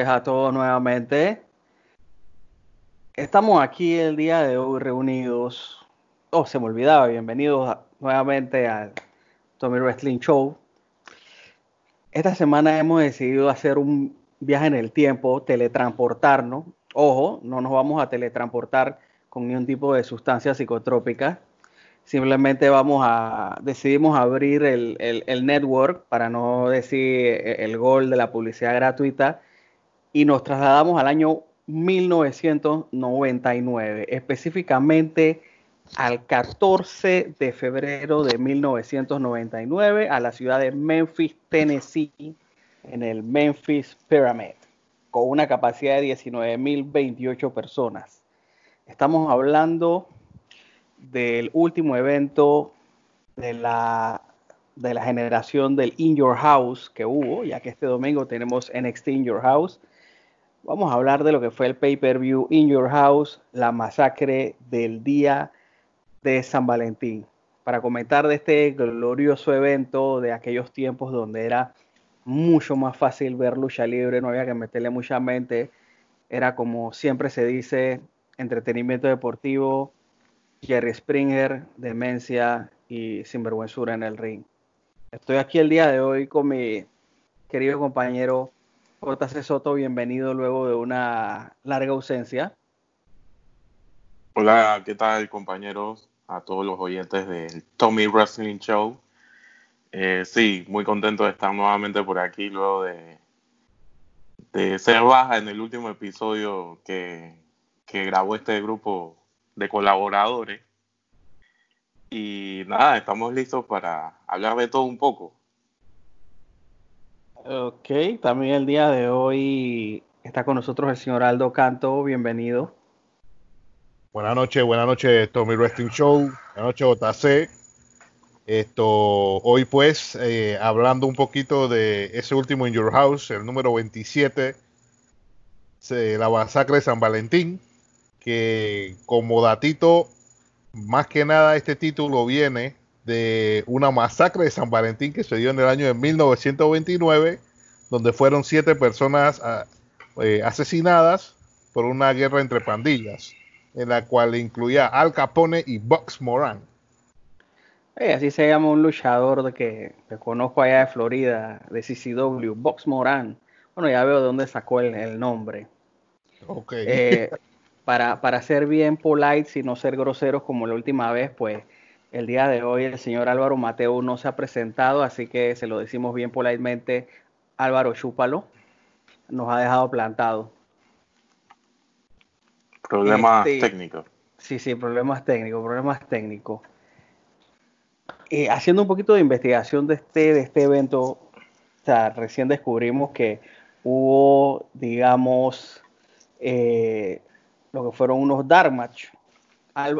A todos nuevamente. Estamos aquí el día de hoy reunidos. Oh, se me olvidaba. Bienvenidos nuevamente al Tommy Wrestling Show. Esta semana hemos decidido hacer un viaje en el tiempo, teletransportarnos. Ojo, no nos vamos a teletransportar con ningún tipo de sustancia psicotrópica. Simplemente vamos a, decidimos abrir el, el network, para no decir el gol de la publicidad gratuita, y nos trasladamos al año 1999, específicamente al 14 de febrero de 1999 a la ciudad de Memphis, Tennessee, en el Memphis Pyramid, con una capacidad de 19.028 personas. Estamos hablando del último evento de la, de la generación del In Your House que hubo, ya que este domingo tenemos NXT In Your House Vamos a hablar de lo que fue el pay-per-view In Your House, la masacre del día de San Valentín. Para comentar de este glorioso evento de aquellos tiempos donde era mucho más fácil ver lucha libre, no había que meterle mucha mente, era como siempre se dice, entretenimiento deportivo, Jerry Springer, demencia y sinvergüenzura en el ring. Estoy aquí el día de hoy con mi querido compañero JC Soto, bienvenido luego de una larga ausencia. Hola, ¿qué tal compañeros? A todos los oyentes del Tommy Wrestling Show. Eh, sí, muy contento de estar nuevamente por aquí luego de, ser baja en el último episodio que grabó este grupo de colaboradores. Y nada, estamos listos para hablar de todo un poco. Ok, también el día de hoy está con nosotros el señor Aldo Canto, bienvenido. Buenas noches, buenas noches Tommy Wrestling Show, buenas noches JC. Esto, hoy pues, eh, hablando un poquito de ese último In Your House, el número 27, la masacre de San Valentín, que como datito, más que nada este título viene de una masacre de San Valentín que se dio en el año de 1929, donde fueron siete personas ah, eh, asesinadas por una guerra entre pandillas, en la cual incluía Al Capone y Box Moran. Eh, así se llama un luchador de que, conozco allá de Florida, de CCW, Box Moran. Bueno, ya veo de dónde sacó el, nombre. Okay. Eh, para, para ser bien polite y no ser groseros como la última vez, pues el día de hoy el señor Álvaro Mateo no se ha presentado, así que se lo decimos bien politemente. Álvaro, chúpalo. Nos ha dejado plantado. Problemas este, técnicos. Sí, sí, problemas técnicos, problemas técnicos. Eh, haciendo un poquito de investigación de este, de este evento, o sea, recién descubrimos que hubo, digamos, eh, lo que fueron unos dark match,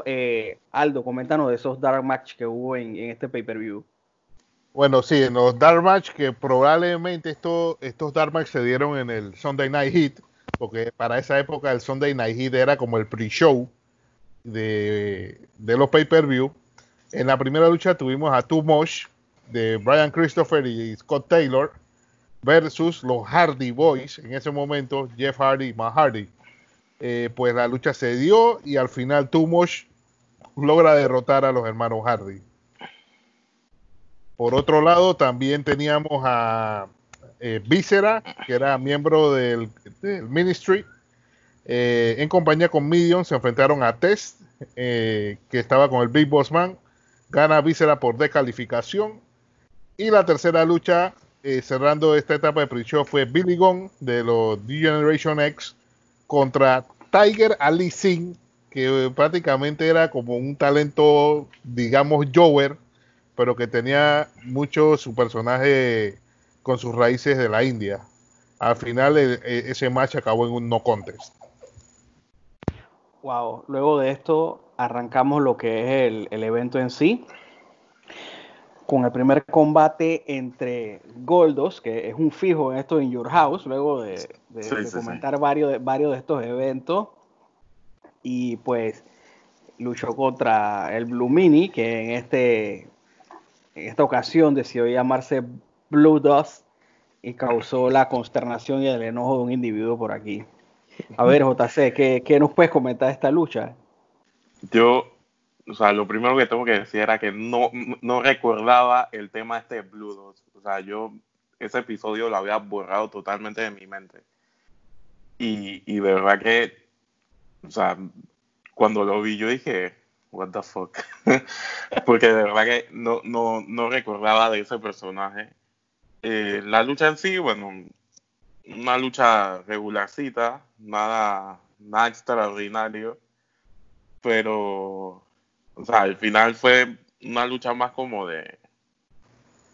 eh, Aldo, coméntanos de esos dark match que hubo en, este pay-per-view. Bueno, sí, en los dark match que probablemente esto, estos dark match se dieron en el Sunday Night Heat, porque para esa época el Sunday Night Heat era como el pre-show de, los pay-per-view. En la primera lucha tuvimos a Too Much de Brian Christopher y Scott Taylor versus los Hardy Boys, en ese momento Jeff Hardy y Matt Hardy. Eh, pues la lucha se dio y al final Tumosh logra derrotar a los hermanos Hardy. Por otro lado, también teníamos a eh, que era miembro del, Ministry, eh, en compañía con Midian, se enfrentaron a Test, que estaba con el Big Boss Man, gana Viscera por descalificación. Y la tercera lucha eh, cerrando esta etapa de pre-show fue Billy Gunn de los D Generation X contra Tiger Ali Singh, que prácticamente era como un talento, digamos, Jover, pero que tenía mucho su personaje con sus raíces de la India. Al final ese match acabó en un no contest. Wow, luego de esto arrancamos lo que es el, el evento en sí con el primer combate entre Goldos, que es un fijo en esto en Your House, luego de, comentar Varios, de, varios de estos eventos. Y pues luchó contra el Blue Mini, que en, este, en esta ocasión decidió llamarse Blue Dust y causó la consternación y el enojo de un individuo por aquí. A ver, JC, ¿qué, qué nos puedes comentar de esta lucha? Yo o sea, lo primero que tengo que decir era que no, no recordaba el tema este de Blue Dots. O sea, yo ese episodio lo había borrado totalmente de mi mente. Y, y de verdad que, o sea, cuando lo vi yo dije, what the fuck. Porque de verdad que no, no, no recordaba de ese personaje. Eh, la lucha en sí, bueno, una lucha regularcita, nada, nada extraordinario. Pero o sea, al final fue una lucha más como de.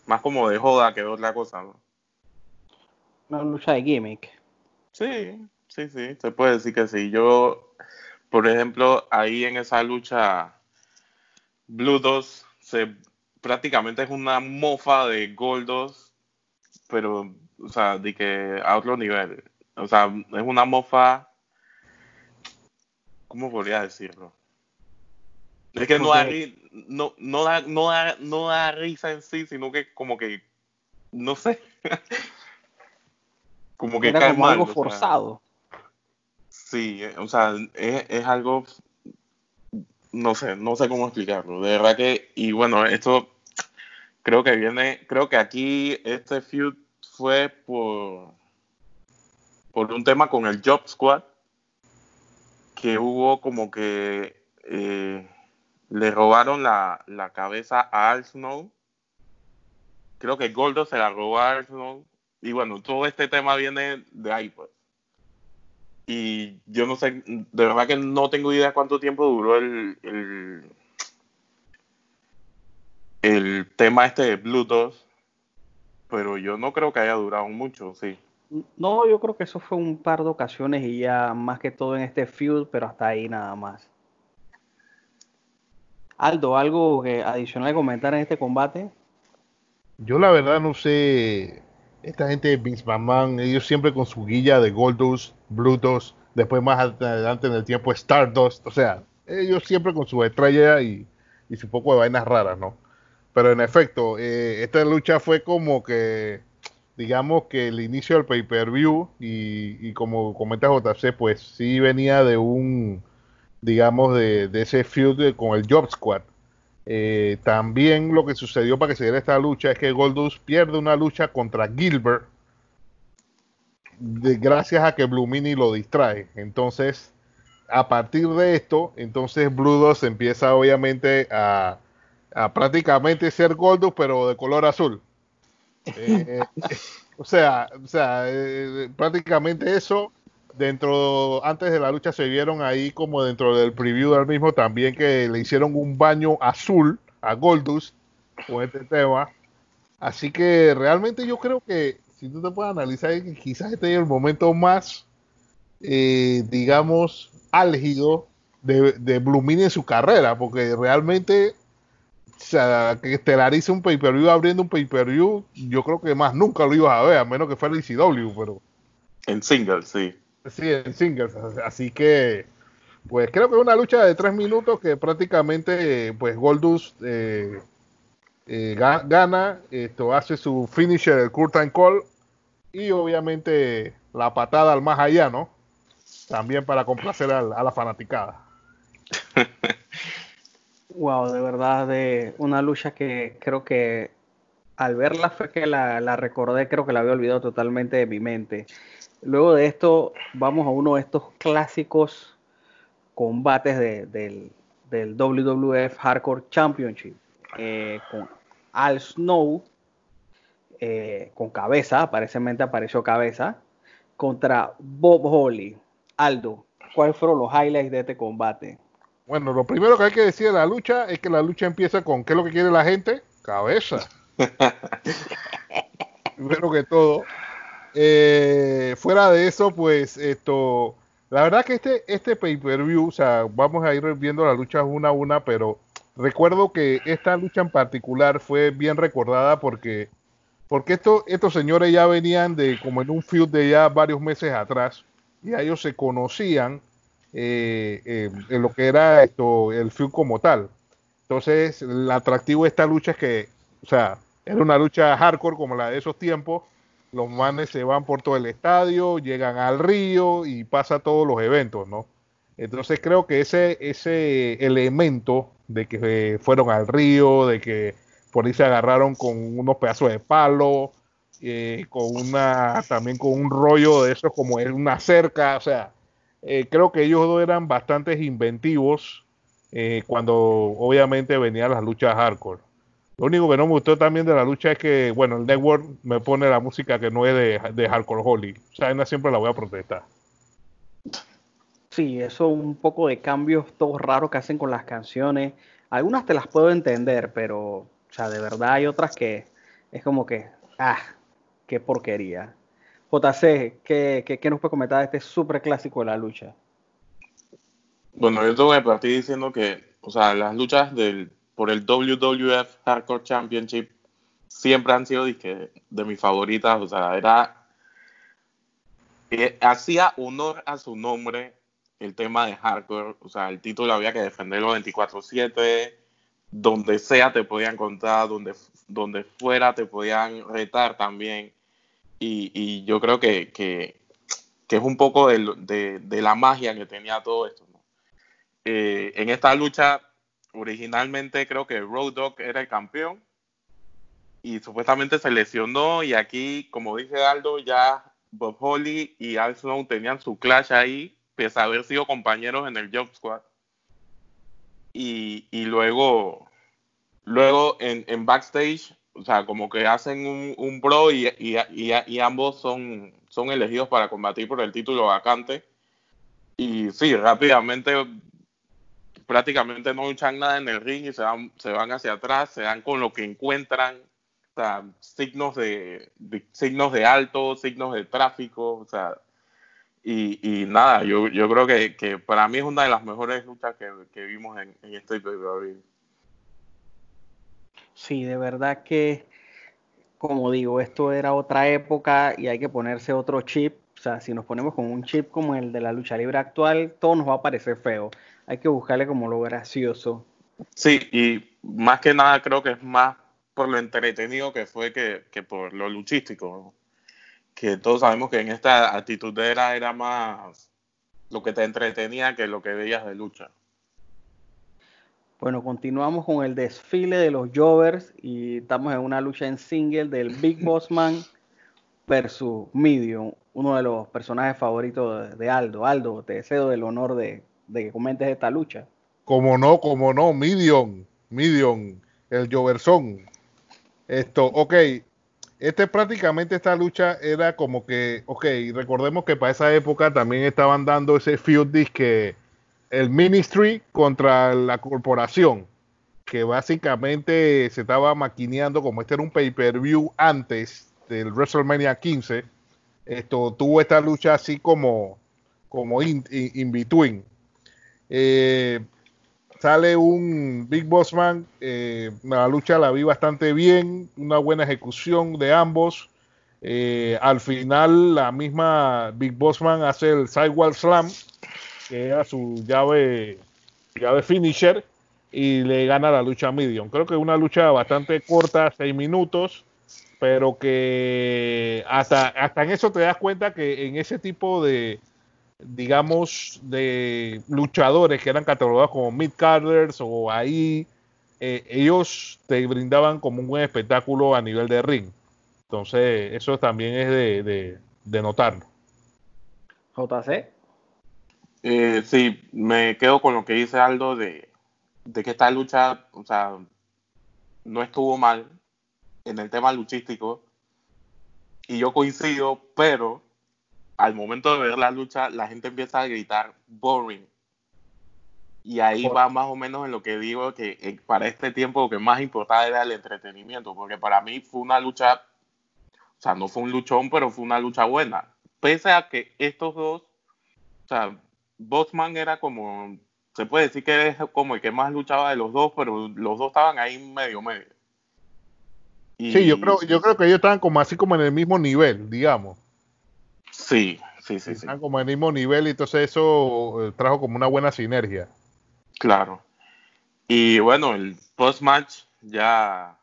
Más como de joda que de otra cosa, ¿no? Una lucha de gimmick. Sí, sí, sí, se puede decir que sí. Yo, por ejemplo, ahí en esa lucha, Blue 2 se, prácticamente es una mofa de Goldos, pero, o sea, de que a otro nivel. O sea, es una mofa. ¿Cómo podría decirlo? Es que no da, no, no, da, no, da, no da risa en sí, sino que como que, no sé, como que Era como algo forzado. sí, eh, o sea, es, es, algo, no sé, no sé cómo explicarlo. De verdad que, y bueno, esto creo que viene, creo que aquí este feud fue por, por un tema con el Job Squad, que hubo como que... Eh, le robaron la, cabeza a Al Snow. Creo que Goldo se la robó a Al Snow. Y bueno, todo este tema viene de ahí, pues. Y yo no sé, de verdad que no tengo idea cuánto tiempo duró el, el, tema este de Bluetooth, pero yo no creo que haya durado mucho, sí. No, yo creo que eso fue un par de ocasiones y ya más que todo en este feud, pero hasta ahí nada más. Aldo, ¿algo adicional que comentar en este combate? Yo la verdad no sé, esta gente de Vince McMahon, ellos siempre con su guilla de Goldust, Bluetooth, después más adelante en el tiempo Stardust, o sea, ellos siempre con su estrella y, su poco de vainas raras, ¿no? Pero en efecto, eh, esta lucha fue como que, digamos que el inicio del pay-per-view y, y como comenta JC, pues sí venía de un digamos, de, ese feud con el Job Squad. Eh, también lo que sucedió para que se diera esta lucha es que Goldust pierde una lucha contra Gilbert gracias a que Blue Mini lo distrae. Entonces, a partir de esto, entonces Blue empieza obviamente a, prácticamente ser Goldust pero de color azul. Eh, o sea, o sea eh, prácticamente eso dentro, antes de la lucha se vieron ahí como dentro del preview del mismo también que le hicieron un baño azul a Goldust con este tema. Así que realmente yo creo que si tú te puedes analizar, quizás este es el momento más, eh, digamos, álgido de, de Blumini en su carrera, porque realmente o sea, que estelarice un pay-per-view abriendo un pay-per-view, yo creo que más nunca lo ibas a ver, a menos que fuera el ICW, pero... En single, sí. Sí, en singles. Así que, pues creo que es una lucha de tres minutos que prácticamente, pues Goldust eh, eh, gana, esto hace su finisher, el curtain call, y obviamente la patada al más allá, ¿no? También para complacer a, la fanaticada. wow, de verdad, de una lucha que creo que al verla fue que la recordé, creo que la había olvidado totalmente de mi mente. Luego de esto, vamos a uno de estos clásicos combates del, WWF Hardcore Championship eh, con Al Snow eh, con cabeza, aparentemente apareció cabeza, contra Bob Holly. Aldo, ¿cuáles fueron los highlights de este combate? Bueno, lo primero que hay que decir de la lucha es que la lucha empieza con ¿qué es lo que quiere la gente? Cabeza. primero que todo. Eh, fuera de eso, pues esto, la verdad que este, este pay-per-view, o sea, vamos a ir viendo las luchas una a una, pero recuerdo que esta lucha en particular fue bien recordada porque, porque esto, estos señores ya venían de como en un feud de ya varios meses atrás, y ellos se conocían eh, en lo que era esto, el feud como tal. Entonces, el atractivo de esta lucha es que, o sea, era una lucha hardcore como la de esos tiempos, los manes se van por todo el estadio, llegan al río y pasa todos los eventos, ¿no? Entonces creo que ese, ese elemento de que fueron al río, de que por ahí se agarraron con unos pedazos de palo, eh, con una, también con un rollo de eso como es una cerca, o sea, eh, creo que ellos dos eran bastante inventivos eh, cuando obviamente venían las luchas hardcore. Lo único que no me gustó también de la lucha es que, bueno, el network me pone la música que no es de, de Hardcore Holly. O sea, no siempre la voy a protestar. Sí, eso un poco de cambios todos raros que hacen con las canciones. Algunas te las puedo entender, pero, o sea, de verdad hay otras que es como que, ah, qué porquería. JC, ¿qué, qué, qué nos puede comentar de este súper clásico de la lucha? Bueno, yo tengo que partir diciendo que, o sea, las luchas del por el WWF Hardcore Championship siempre han sido de, mis favoritas. O sea, era. Eh, hacía honor a su nombre el tema de hardcore. O sea, el título había que defenderlo 24-7. Donde sea te podían contar, donde, donde fuera te podían retar también. Y, y yo creo que, que, que, es un poco de, de, de, la magia que tenía todo esto. ¿no? Eh, en esta lucha originalmente creo que Road Dog era el campeón y supuestamente se lesionó y aquí, como dice Aldo, ya Bob Holly y Al Snow tenían su clash ahí, pese a haber sido compañeros en el Job Squad. Y, y luego, luego en, en, backstage, o sea, como que hacen un, un pro y, y, y, ambos son, son elegidos para combatir por el título vacante. Y sí, rápidamente prácticamente no luchan nada en el ring y se van, se van hacia atrás, se dan con lo que encuentran, o sea, signos de, signos de alto, signos de tráfico, o sea, y, y nada, yo, yo creo que, que, para mí es una de las mejores luchas que, que vimos en, en este pay Sí, de verdad que, como digo, esto era otra época y hay que ponerse otro chip. O sea, si nos ponemos con un chip como el de la lucha libre actual, todo nos va a parecer feo hay que buscarle como lo gracioso. Sí, y más que nada creo que es más por lo entretenido que fue que, que por lo luchístico. Que todos sabemos que en esta actitud era, era más lo que te entretenía que lo que veías de lucha. Bueno, continuamos con el desfile de los Jovers y estamos en una lucha en single del Big Boss Man versus Medium, uno de los personajes favoritos de Aldo. Aldo, te deseo el honor de de que comentes esta lucha. Como no, como no, Midion, Midion, el Joverson. Esto, ok, este prácticamente esta lucha era como que, ok, recordemos que para esa época también estaban dando ese feud que el Ministry contra la corporación, que básicamente se estaba maquineando, como este era un pay-per-view antes del WrestleMania 15, esto tuvo esta lucha así como, como in, in between. Eh, sale un Big Boss Man. Eh, la lucha la vi bastante bien, una buena ejecución de ambos. Eh, al final, la misma Big Boss Man hace el Sidewall Slam, que era su llave, llave finisher, y le gana la lucha a Medium. Creo que una lucha bastante corta, seis minutos, pero que hasta, hasta en eso te das cuenta que en ese tipo de, digamos, de luchadores que eran catalogados como mid carders o ahí, eh, ellos te brindaban como un buen espectáculo a nivel de ring. Entonces, eso también es de, de, de notarlo. JC. Eh, sí, me quedo con lo que dice Aldo de, de que esta lucha, o sea, no estuvo mal en el tema luchístico. y yo coincido, pero al momento de ver la lucha, la gente empieza a gritar boring. Y ahí va más o menos en lo que digo que eh, para este tiempo lo que más importaba era el entretenimiento, porque para mí fue una lucha, o sea, no fue un luchón, pero fue una lucha buena. Pese a que estos dos, o sea, Bossman era como, se puede decir que es como el que más luchaba de los dos, pero los dos estaban ahí medio medio. sí, yo creo, yo creo que ellos estaban como así como en el mismo nivel, digamos. Sí, sí, sí. Están como en el mismo nivel y entonces eso eh, trajo como una buena sinergia. Claro. Y bueno, el post-match ya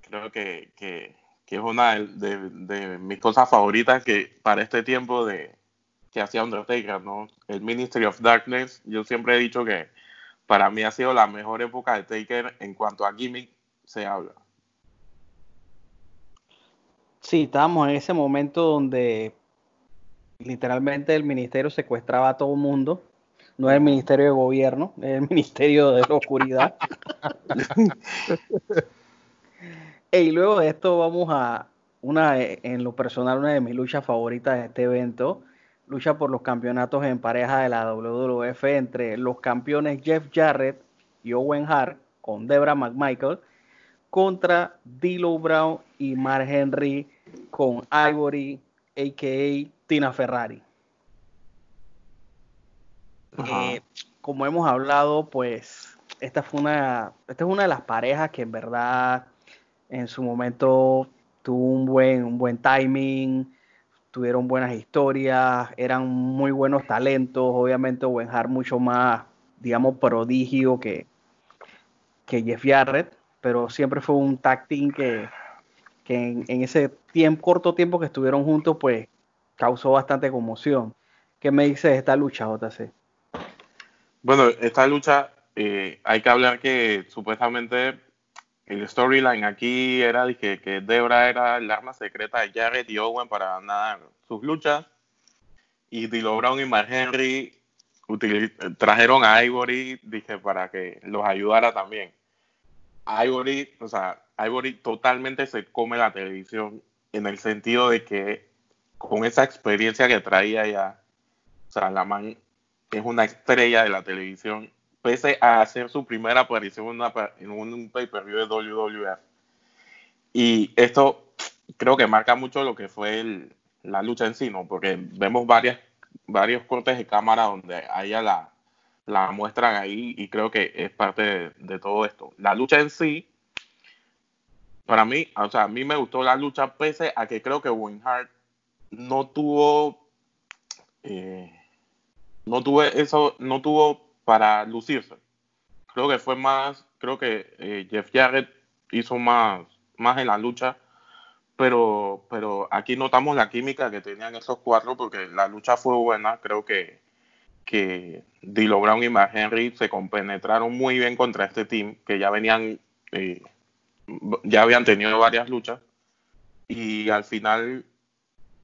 creo que, que, es una de, mis cosas favoritas que para este tiempo de que hacía Undertaker, ¿no? El Ministry of Darkness, yo siempre he dicho que para mí ha sido la mejor época de Taker en cuanto a gimmick se habla. Sí, estábamos en ese momento donde literalmente el ministerio secuestraba a todo mundo. No es el ministerio de gobierno, es el ministerio de la oscuridad. y luego de esto vamos a una, en lo personal, una de mis luchas favoritas de este evento. Lucha por los campeonatos en pareja de la WWF entre los campeones Jeff Jarrett y Owen Hart con Debra McMichael contra D'Lo Brown y Mark Henry con Ivory, a.k.a. Tina Ferrari. Eh, como hemos hablado, pues esta fue una, esta es una de las parejas que en verdad en su momento tuvo un buen, un buen timing, tuvieron buenas historias, eran muy buenos talentos, obviamente Owen Hart mucho más, digamos, prodigio que, que Jeff Jarrett, pero siempre fue un tag team que, en, en, ese tiempo, corto tiempo que estuvieron juntos, pues causó bastante conmoción. ¿Qué me dice de esta lucha, JC? Bueno, esta lucha eh, hay que hablar que supuestamente el storyline aquí era de que, Debra era el arma secreta de Jarrett y Owen para ganar sus luchas. Y Dilo Brown y Mark Henry trajeron a Ivory, dije, para que los ayudara también. Ivory, o sea, Ivory totalmente se come la televisión en el sentido de que con esa experiencia que traía ya, o sea, la man es una estrella de la televisión, pese a hacer su primera aparición en, un pay-per-view de WWF. Y esto creo que marca mucho lo que fue la lucha en sí, ¿no? Porque vemos varias, varios cortes de cámara donde ella la, la muestran ahí y creo que es parte de, todo esto. La lucha en sí, para mí, o sea, a mí me gustó la lucha pese a que creo que Winhart no tuvo, eh, no tuve eso, no tuvo para lucirse. Creo que fue más, creo que eh, Jeff Jarrett hizo más, más en la lucha, pero, pero aquí notamos la química que tenían esos cuatro porque la lucha fue buena. Creo que, que Dilo Brown y Mark Henry se compenetraron muy bien contra este team que ya venían, eh, ya habían tenido varias luchas y al final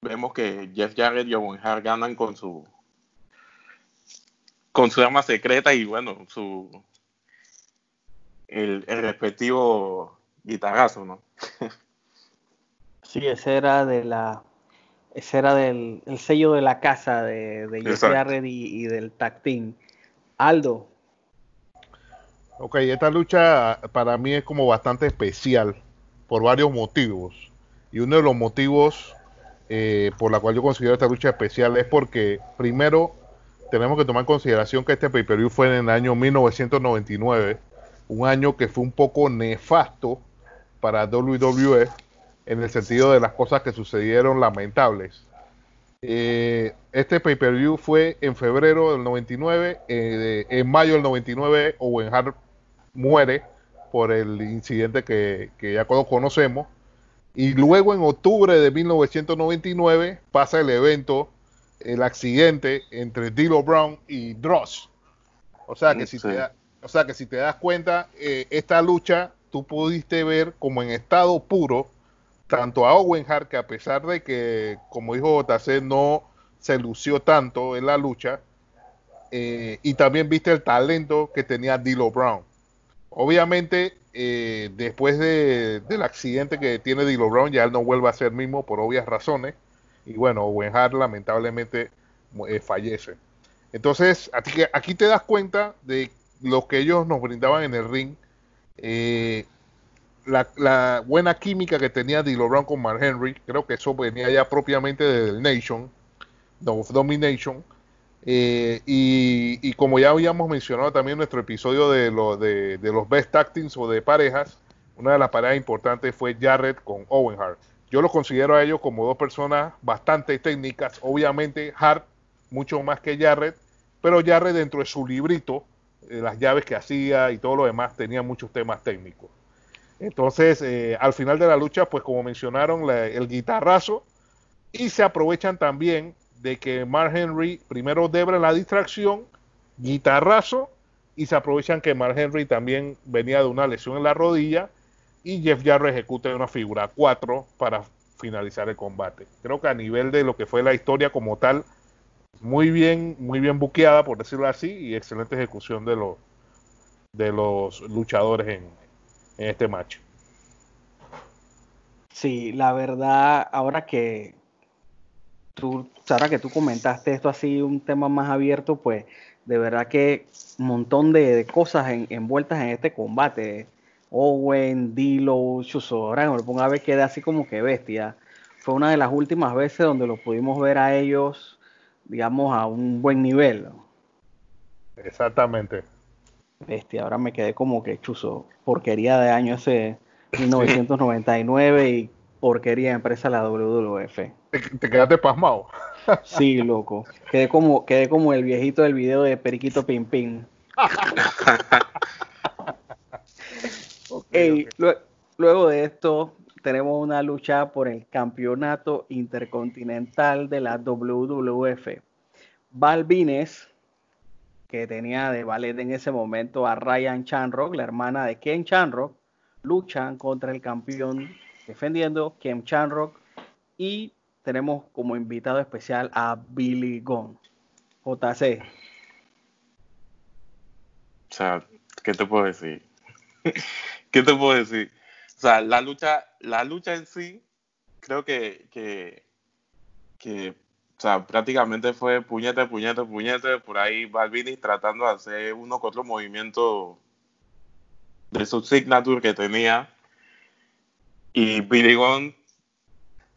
vemos que Jeff Jarrett y Owen Hart ganan con su con su arma secreta y bueno, su el, respectivo guitarrazo, ¿no? sí, ese era de la ese era del el sello de la casa de, de Jeff Jarrett y, del tag team. Aldo. Ok, esta lucha para mí es como bastante especial por varios motivos. Y uno de los motivos eh, por la cual yo considero esta lucha especial es porque, primero, tenemos que tomar en consideración que este pay-per-view fue en el año 1999, un año que fue un poco nefasto para WWE en el sentido de las cosas que sucedieron lamentables. Eh, este pay-per-view fue en febrero del 99, eh, en mayo del 99 Owen Hart muere por el incidente que, ya conocemos y luego en octubre de 1999 pasa el evento, el accidente entre Dilo Brown y Dross. O sea que si, te, o sea que si te das cuenta, eh, esta lucha tú pudiste ver como en estado puro tanto a Owen Hart, que a pesar de que, como dijo JC, no se lució tanto en la lucha, eh, y también viste el talento que tenía Dilo Brown. Obviamente, eh, después del accidente que tiene Dilo Brown, ya él no vuelve a ser mismo por obvias razones. Y bueno, Owen Hart lamentablemente eh, fallece. Entonces, aquí, te das cuenta de lo que ellos nos brindaban en el ring. Eh, la, buena química que tenía Dilo Brown con Mark Henry, creo que eso venía ya propiamente del Nation, Domination. Eh, y, como ya habíamos mencionado también en nuestro episodio de, de, los best actings o de parejas, una de las parejas importantes fue Jarrett con Owen Hart. Yo los considero a ellos como dos personas bastante técnicas. Obviamente, Hart mucho más que Jarrett, pero Jarrett dentro de su librito, eh, las llaves que hacía y todo lo demás, tenía muchos temas técnicos. Entonces, eh, al final de la lucha, pues como mencionaron, el guitarrazo y se aprovechan también de que Mark Henry primero debra la distracción, guitarrazo, y se aprovechan que Mark Henry también venía de una lesión en la rodilla y Jeff Jarrett ejecuta una figura 4 para finalizar el combate. Creo que a nivel de lo que fue la historia como tal, muy bien, muy bien buqueada, por decirlo así, y excelente ejecución de los de los luchadores en, en este match. Sí, la verdad, ahora que tú, Sara, que tú comentaste esto así, un tema más abierto, pues de verdad que un montón de, cosas envueltas en este combate. Owen, Dilo, Chuso, ahora me lo pongo a ver, queda así como que bestia. Fue una de las últimas veces donde lo pudimos ver a ellos, digamos, a un buen nivel. Exactamente. Bestia, ahora me quedé como que chuzo, porquería de año ese 1999 y porquería de empresa la WWF. ¿Te, quedaste pasmado? Sí, loco. Quedé como, quedé como el viejito del video de Periquito Pim Pim. okay, luego de esto tenemos una lucha por el campeonato intercontinental de la WWF. Balvines que tenía de ballet en ese momento a Ryan Chanrock, la hermana de Ken Chanrock, luchan contra el campeón defendiendo Ken Chanrock y tenemos como invitado especial a Billy Gunn. JC. O sea, ¿qué te puedo decir? ¿Qué te puedo decir? O sea, la lucha, la lucha en sí, creo que, que, que o sea, prácticamente fue puñete, puñete, puñete, por ahí Balvini tratando de hacer uno con otro movimiento de su signature que tenía. Y Gunn,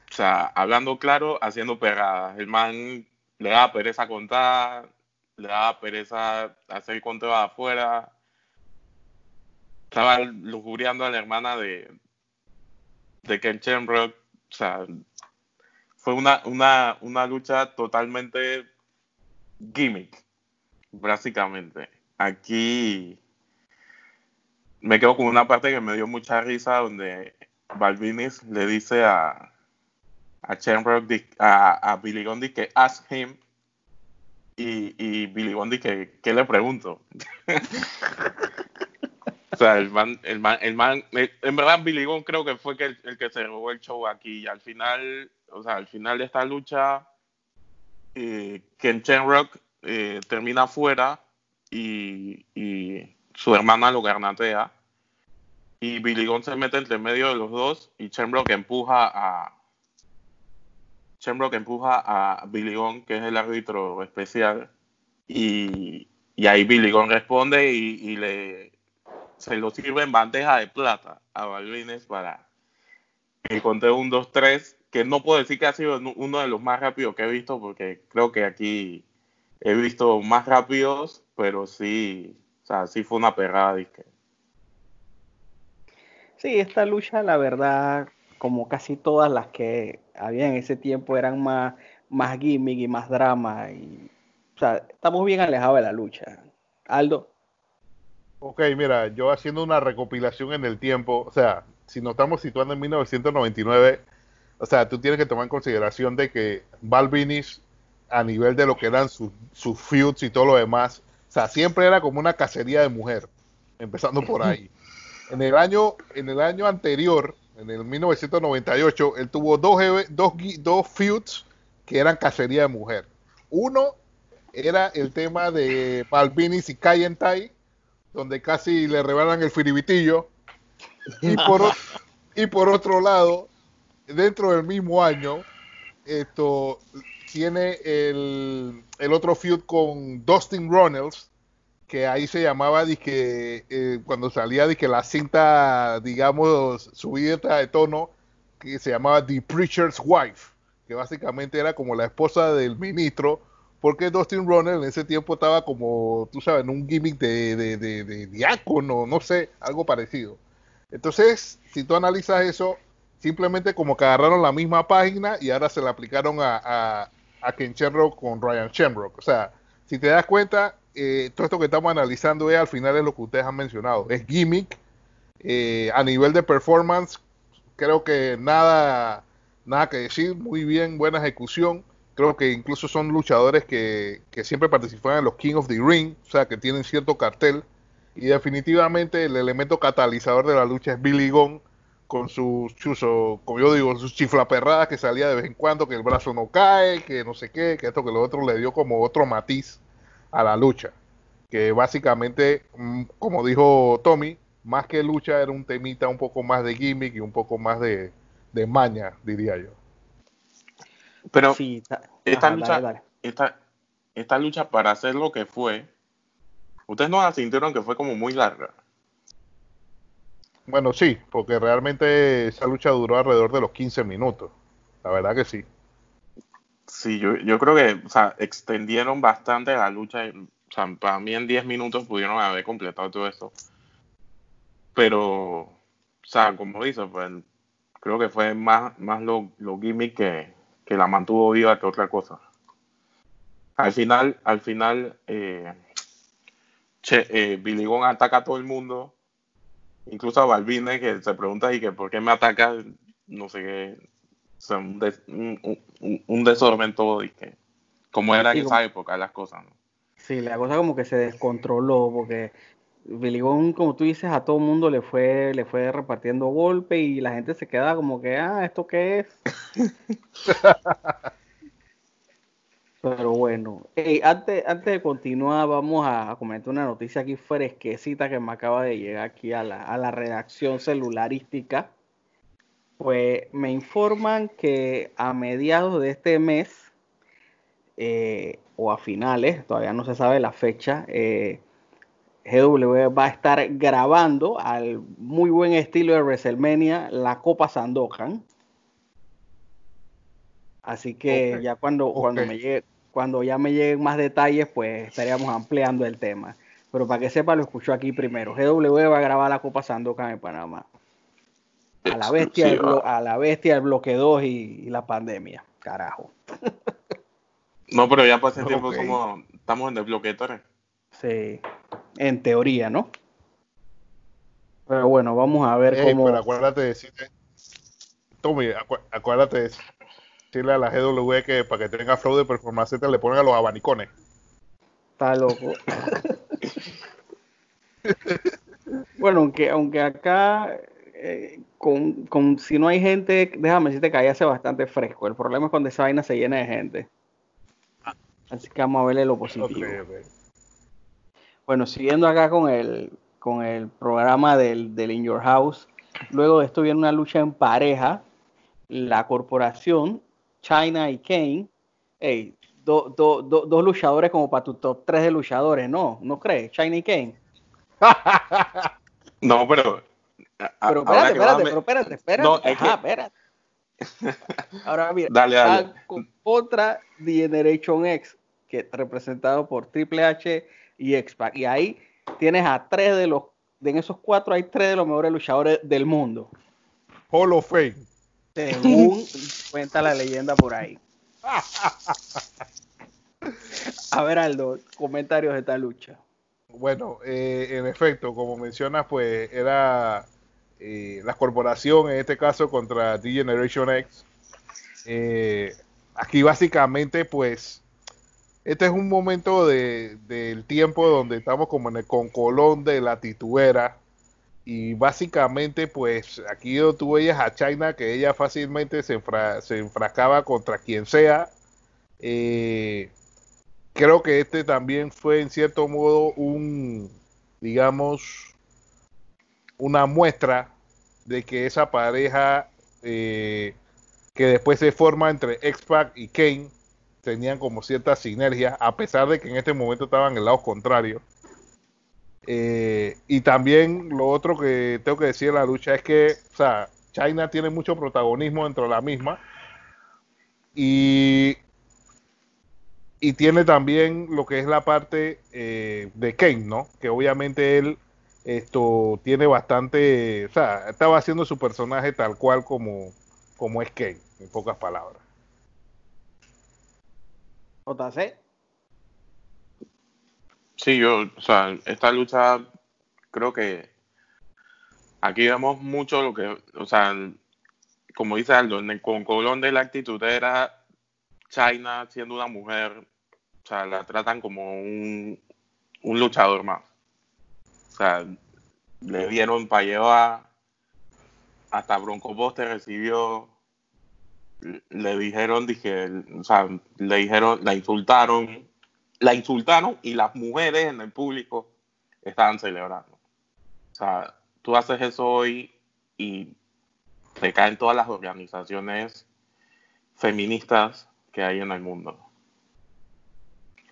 o sea, hablando claro, haciendo pegadas. El man le daba pereza contar, le daba pereza hacer el conteo afuera. Estaba lujuriando a la hermana de, de Ken Shamrock. O sea, fue una, una, una lucha totalmente gimmick, básicamente. Aquí me quedo con una parte que me dio mucha risa donde Balvinis le dice a a a, a, Billy Gondi que ask him y, y Billy Gondi que, que le pregunto. o sea, el man, el man, el man, en verdad Billy Gunn creo que fue el, que se robó el show aquí y al final o sea, al final de esta lucha, eh, Ken eh, termina fuera y, su hermana lo garnatea. Y Billy Gunn se mete entre medio de los dos y Shamrock empuja a Shamrock empuja a Billy Gunn, que es el árbitro especial, y, ahí Billy Gunn responde y, le se lo sirve en bandeja de plata a Balvines para que conté un 2-3 que no puedo decir que ha sido uno de los más rápidos que he visto, porque creo que aquí he visto más rápidos, pero sí, o sea, sí fue una perrada disque. Sí, esta lucha, la verdad, como casi todas las que había en ese tiempo, eran más, más gimmick y más drama. Y, o sea, estamos bien alejados de la lucha. Aldo. Ok, mira, yo haciendo una recopilación en el tiempo, o sea, si nos estamos situando en 1999, o sea, tú tienes que tomar en consideración de que Balvinis, a nivel de lo que eran sus, feuds y todo lo demás, o sea, siempre era como una cacería de mujer, empezando por ahí. En el año, en el año anterior, en el 1998, él tuvo dos, dos, dos feuds que eran cacería de mujer. Uno era el tema de Balvinis y Kayentai donde casi le rebalan el firibitillo. Y por, y por otro lado, dentro del mismo año, esto tiene el, el otro feud con Dustin Runnels, que ahí se llamaba que eh, cuando salía de que la cinta, digamos, subida de tono, que se llamaba The Preacher's Wife, que básicamente era como la esposa del ministro, porque Dustin Runnels en ese tiempo estaba como, tú sabes, en un gimmick de, de, de diácono, no sé, algo parecido. Entonces, si tú analizas eso, simplemente como que agarraron la misma página y ahora se la aplicaron a, a, Ken Shamrock con Ryan Shamrock. O sea, si te das cuenta, eh, todo esto que estamos analizando es al final es lo que ustedes han mencionado. Es gimmick. Eh, a nivel de performance, creo que nada, nada que decir. Muy bien, buena ejecución. Creo que incluso son luchadores que, que siempre participan en los King of the Ring, o sea, que tienen cierto cartel. Y definitivamente el elemento catalizador de la lucha es Billy Gunn con sus chuzos, como yo digo, sus chiflaperradas que salía de vez en cuando, que el brazo no cae, que no sé qué, que esto que lo otro le dio como otro matiz a la lucha. Que básicamente, mm, como dijo Tommy, más que lucha era un temita un poco más de gimmick y un poco más de, maña, diría yo. Pero esta, lucha, Esta, esta lucha para hacer lo que fue, Ustedes no la sintieron que fue como muy larga. Bueno, sí, porque realmente esa lucha duró alrededor de los 15 minutos. La verdad que sí. Sí, yo, yo creo que, o sea, extendieron bastante la lucha. O sea, para mí en 10 minutos pudieron haber completado todo eso. Pero, o sea, como dice, pues creo que fue más, más lo, lo gimmick que, que la mantuvo viva que otra cosa. Al final, al final, eh, che, eh, Billy Gunn ataca a todo el mundo, incluso a Balvine, que se pregunta y que por qué me ataca, no sé qué, un, desorden todo, y que como era en esa época las cosas. ¿no? Sí, la cosa como que se descontroló, porque Billy Gunn, como tú dices, a todo mundo le fue, le fue repartiendo golpe y la gente se queda como que, ah, ¿esto qué es? Pero bueno, antes, antes de continuar, vamos a comentar una noticia aquí fresquecita que me acaba de llegar aquí a la, a la redacción celularística. Pues me informan que a mediados de este mes, eh, o a finales, todavía no se sabe la fecha, eh, GW va a estar grabando al muy buen estilo de WrestleMania la Copa Sandokan. Así que ya cuando, cuando me llegue, cuando ya me lleguen más detalles, pues estaríamos ampliando el tema. Pero para que sepa, lo escuchó aquí primero. GW va a grabar la Copa Sandokan en Panamá. A la bestia, del, a la bestia del bloque 2 y, la pandemia. Carajo. No, pero ya pasé tiempo como estamos en el bloque 3. Sí, en teoría, ¿no? Pero bueno, vamos a ver cómo. Pero acuérdate de decirte. Tommy, acuérdate de decirle a la GW que para que tenga flow de performance le ponen a los abanicones. Está loco. bueno, aunque, aunque acá, eh, con, con, si no hay gente, déjame decirte que ahí hace bastante fresco. El problema es cuando esa vaina se llena de gente. Así que vamos a verle lo positivo. Bueno, siguiendo acá con el, con el programa del, del In Your House, luego de esto viene una lucha en pareja. La corporación China y Kane, hey, dos luchadores como para tu top 3 de luchadores, ¿no? ¿No crees? China y Kane. no, pero. Pero espérate, espérate, pero espérate, espérate. No, Ajá, espérate. Ahora mira, dale, dale. otra Generation X, que representado por Triple H y X-Pac. Y ahí tienes a tres de los, de en esos cuatro hay tres de los mejores luchadores del mundo. Hall of Fame. Según cuenta la leyenda por ahí. A ver, Aldo, comentarios de esta lucha. Bueno, eh, en efecto, como mencionas, pues era eh, la corporación, en este caso, contra D-Generation X. Eh, aquí básicamente, pues, este es un momento del tiempo donde estamos como en el concolón de la tituera y básicamente pues aquí tú veías a China que ella fácilmente se, se enfrascaba contra quien sea. Eh, creo que este también fue en cierto modo un, digamos, una muestra de que esa pareja eh, que después se forma entre X-Pac y Kane tenían como cierta sinergia, a pesar de que en este momento estaban en el lado contrario. Eh, y también lo otro que tengo que decir de la lucha es que, o sea, China tiene mucho protagonismo dentro de la misma y, y tiene también lo que es la parte eh, de Kane, ¿no? Que obviamente él esto tiene bastante, o sea, estaba haciendo su personaje tal cual como, como es Kane, en pocas palabras. JC. Sí, yo, o sea, esta lucha creo que aquí vemos mucho lo que, o sea, como dice Aldo, en el con Colón de la actitud era China siendo una mujer, o sea, la tratan como un, un luchador más. O sea, le dieron para llevar, hasta Bronco Buster recibió, le dijeron, dije, o sea, le dijeron, la insultaron, la insultaron y las mujeres en el público estaban celebrando. O sea, tú haces eso hoy y te caen todas las organizaciones feministas que hay en el mundo.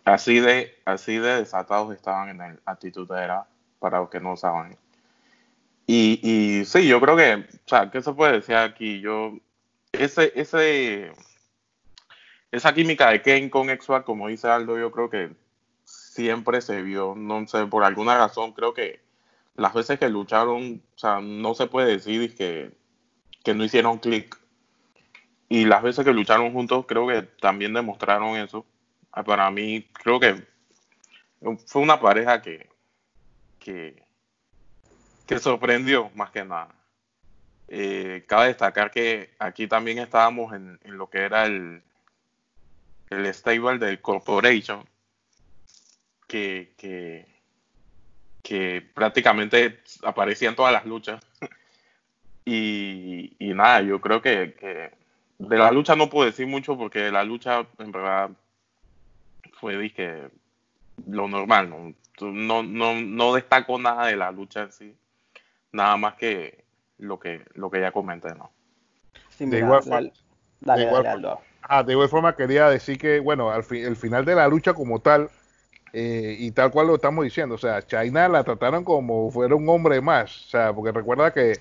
Así de, así de desatados estaban en el actitud era, para los que no saben. Y, y sí, yo creo que, o sea, ¿qué se puede decir aquí? Yo, ese, ese, esa química de Kane con x como dice Aldo, yo creo que siempre se vio, no sé, por alguna razón, creo que las veces que lucharon, o sea, no se puede decir que, que no hicieron clic. Y las veces que lucharon juntos, creo que también demostraron eso. Para mí, creo que fue una pareja que, que, que sorprendió más que nada. Eh, cabe destacar que aquí también estábamos en, en lo que era el, el stable del Corporation, que, que, que prácticamente aparecía en todas las luchas. y, y, nada, yo creo que, que, de la lucha no puedo decir mucho porque la lucha en verdad fue dije, lo normal, ¿no? No, no, no destaco nada de la lucha en sí, nada más que lo que, lo que ya comenté, ¿no? Sí, De mira, igual la- forma- dale, de igual dale, forma- Aldo. Ah, de igual forma quería decir que, bueno, al fi- el final de la lucha como tal, eh, y tal cual lo estamos diciendo, o sea, China la trataron como fuera un hombre más, o sea, porque recuerda que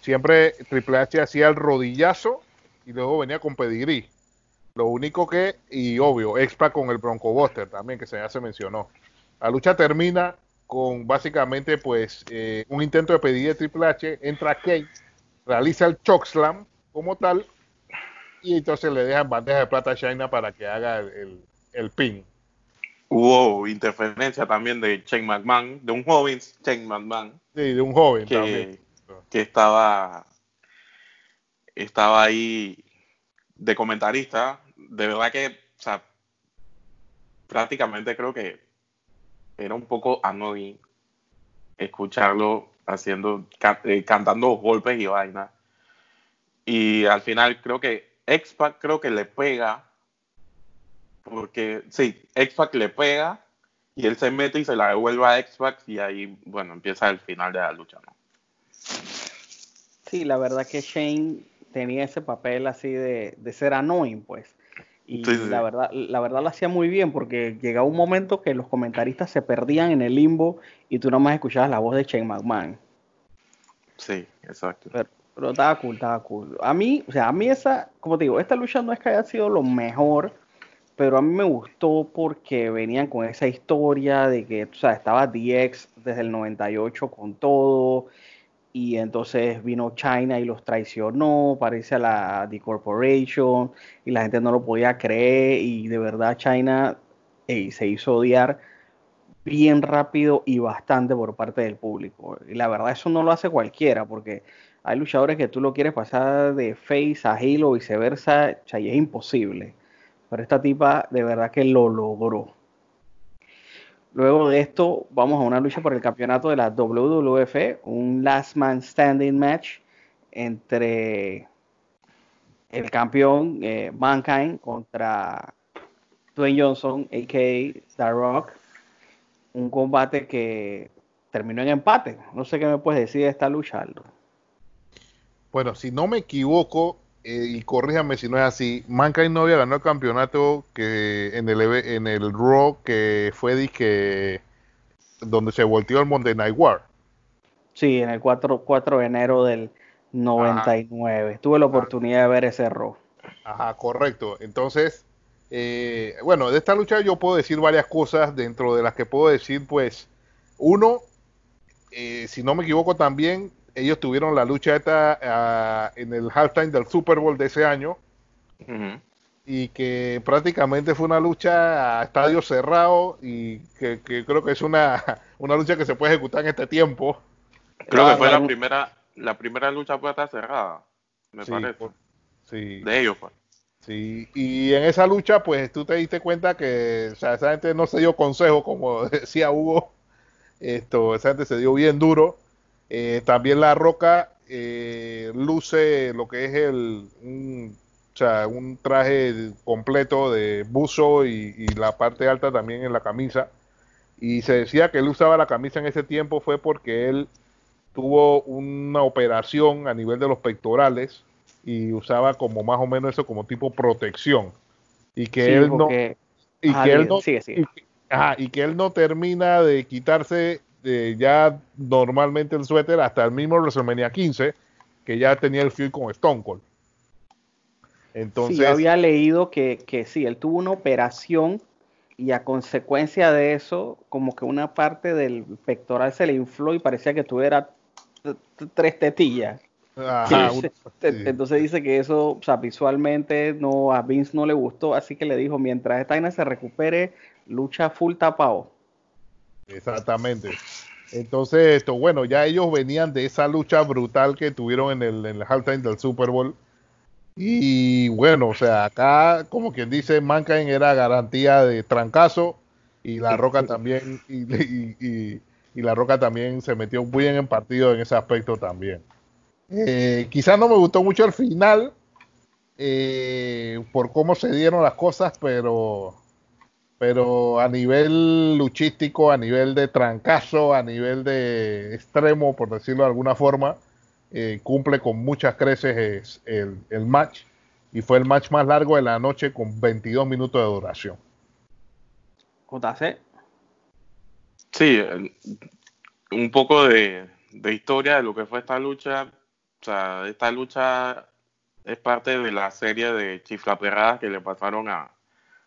siempre Triple H hacía el rodillazo y luego venía con pedigrí. Lo único que, y obvio, extra con el Bronco Buster también, que se ya se mencionó. La lucha termina con básicamente, pues, eh, un intento de pedir de Triple H, entra Kane, realiza el chokeslam como tal, y entonces le dejan bandeja de plata a China para que haga el, el, el pin. Hubo interferencia también de Shane McMahon, de un joven Shane McMahon, Sí, de un joven también. que, que estaba, estaba ahí de comentarista. De verdad que, o sea, prácticamente creo que era un poco annoying escucharlo haciendo, eh, cantando golpes y vaina. Y al final creo que X-Pac creo que le pega, porque sí, X-Pac le pega y él se mete y se la devuelve a X-Pac y ahí, bueno, empieza el final de la lucha, ¿no? Sí, la verdad que Shane tenía ese papel así de, de ser annoying, pues. Y Sí, sí, la verdad, la verdad lo hacía muy bien porque llegaba un momento que los comentaristas se perdían en el limbo y tú nomás escuchabas la voz de Shane McMahon. Sí, exacto. Pero, pero estaba cool, estaba cool. A mí, o sea, a mí esa, como te digo, esta lucha no es que haya sido lo mejor, pero a mí me gustó porque venían con esa historia de que, o sea, estaba DX desde el 98 con todo, y entonces vino China y los traicionó, parece a la The Corporation, y la gente no lo podía creer, y de verdad China ey, se hizo odiar bien rápido y bastante por parte del público. Y la verdad eso no lo hace cualquiera, porque hay luchadores que tú lo quieres pasar de face a heel o viceversa, y es imposible. Pero esta tipa de verdad que lo logró. Luego de esto, vamos a una lucha por el campeonato de la WWF, un Last Man Standing match entre el campeón eh, Mankind contra Dwayne Johnson, a.k.a. The Rock. Un combate que terminó en empate. No sé qué me puedes decir de esta lucha, Aldo. Bueno, si no me equivoco, eh, y corríjame si no es así, Mankind no había ganado el campeonato que en el en el Raw que fue que donde se volteó el Monday Night War. Sí, en el 4, 4 de enero del 99. Tuve la oportunidad de ver ese Raw. Ajá, correcto. Entonces, eh, bueno, de esta lucha yo puedo decir varias cosas, dentro de las que puedo decir, pues, uno, eh, si no me equivoco también, ellos tuvieron la lucha esta ah, en el halftime del Super Bowl de ese año. Y que prácticamente fue una lucha a estadio cerrado y que, creo que es una, una, lucha que se puede ejecutar en este tiempo. Creo que fue la primera, la primera lucha puerta cerrada, me parece. sí. De ellos, pues. Sí, y en esa lucha, pues tú te diste cuenta que o sea, esa gente no se dio consejo, como decía Hugo. Esto, esa gente se dio bien duro. Eh, también la roca eh, luce lo que es el un, o sea, un traje completo de buzo y, la parte alta también en la camisa. Y se decía que él usaba la camisa en ese tiempo fue porque él tuvo una operación a nivel de los pectorales y usaba como más o menos eso como tipo protección. Y que él no... Y que él no, y que él no termina de quitarse ya normalmente el suéter hasta el mismo WrestleMania 15, que ya tenía el feel con Stone Cold. Entonces, sí, había leído que, que sí, él tuvo una operación y a consecuencia de eso, como que una parte del pectoral se le infló y parecía que tuviera tres tetillas. entonces, dice que eso, o sea, visualmente no, a Vince no le gustó, así que le dijo, mientras esta vaina se recupere, lucha full tapado. Exactamente. Entonces, esto, bueno, ya ellos venían de esa lucha brutal que tuvieron en el, en el halftime del Super Bowl. Y bueno, o sea, acá, como quien dice, Mankind era garantía de trancazo. Y la Roca también, y, la Roca también se metió muy bien en partido en ese aspecto también. Eh, quizás no me gustó mucho el final, eh, por cómo se dieron las cosas, pero pero a nivel luchístico, a nivel de trancazo, a nivel de extremo, por decirlo de alguna forma, eh, cumple con muchas creces el, el, match y fue el match más largo de la noche con 22 minutos de duración. JC. Sí, un poco de, de historia de lo que fue esta lucha. O sea, esta lucha es parte de la serie de chiflaperradas que le pasaron a,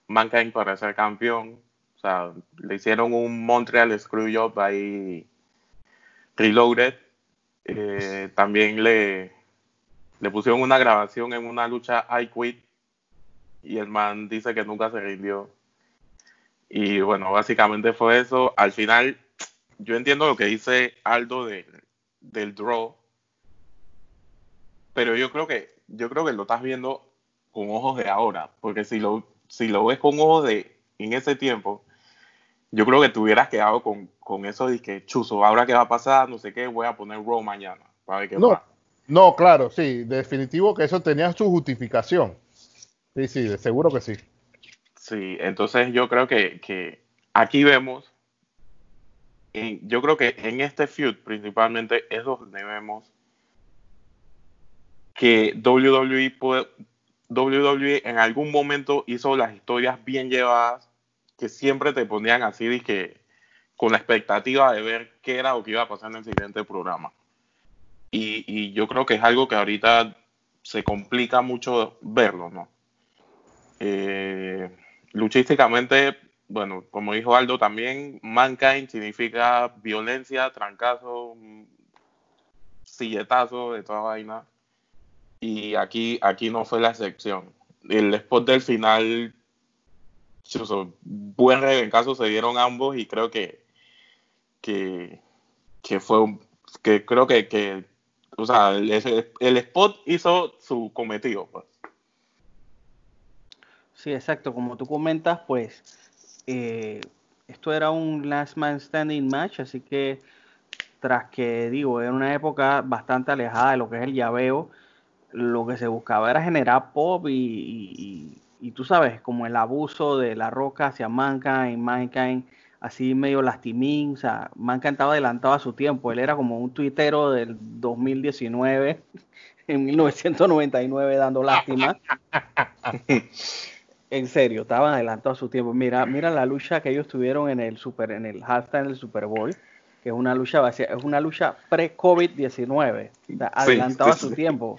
Mankind para ser campeón. O sea, le hicieron un Montreal Screwjob ahí reloaded. Eh, también le, le pusieron una grabación en una lucha I Quit y el man dice que nunca se rindió. Y bueno, básicamente fue eso. Al final, yo entiendo lo que dice Aldo del draw, pero yo creo que yo creo que lo estás viendo con ojos de ahora, porque si lo si lo ves con ojos de en ese tiempo, yo creo que te hubieras quedado con, con eso de que, chuzo, ahora qué va a pasar, no sé qué, voy a poner Raw mañana. Para ver qué no, no, claro, sí, definitivo que eso tenía su justificación. Sí, sí, de seguro que sí. Sí, entonces yo creo que, que aquí vemos, yo creo que en este feud principalmente es donde vemos que WWE puede, WWE en algún momento hizo las historias bien llevadas que siempre te ponían así de que con la expectativa de ver qué era o qué iba a pasar en el siguiente programa. Y, yo creo que es algo que ahorita se complica mucho verlo, ¿no? Eh, luchísticamente, bueno, como dijo Aldo también, Mankind significa violencia, trancazo, silletazo de toda vaina y aquí, aquí no fue la excepción. El spot del final, buen rebencazo se dieron ambos y creo que, que, que fue, que creo que, que o sea, el, el, spot hizo su cometido. Pues. Sí, exacto. Como tú comentas, pues eh, esto era un last man standing match, así que tras que digo, era una época bastante alejada de lo que es el llaveo, lo que se buscaba era generar pop y, y, tú sabes, como el abuso de la roca hacia Mankind, Mankind así medio lastimín, o sea, Mankind estaba adelantado a su tiempo, él era como un tuitero del 2019, en 1999 dando lástima. en serio, estaban adelantados a su tiempo. Mira, mira la lucha que ellos tuvieron en el super, en el halftime del Super Bowl, que es una lucha es una lucha pre-COVID-19, adelantado a su tiempo.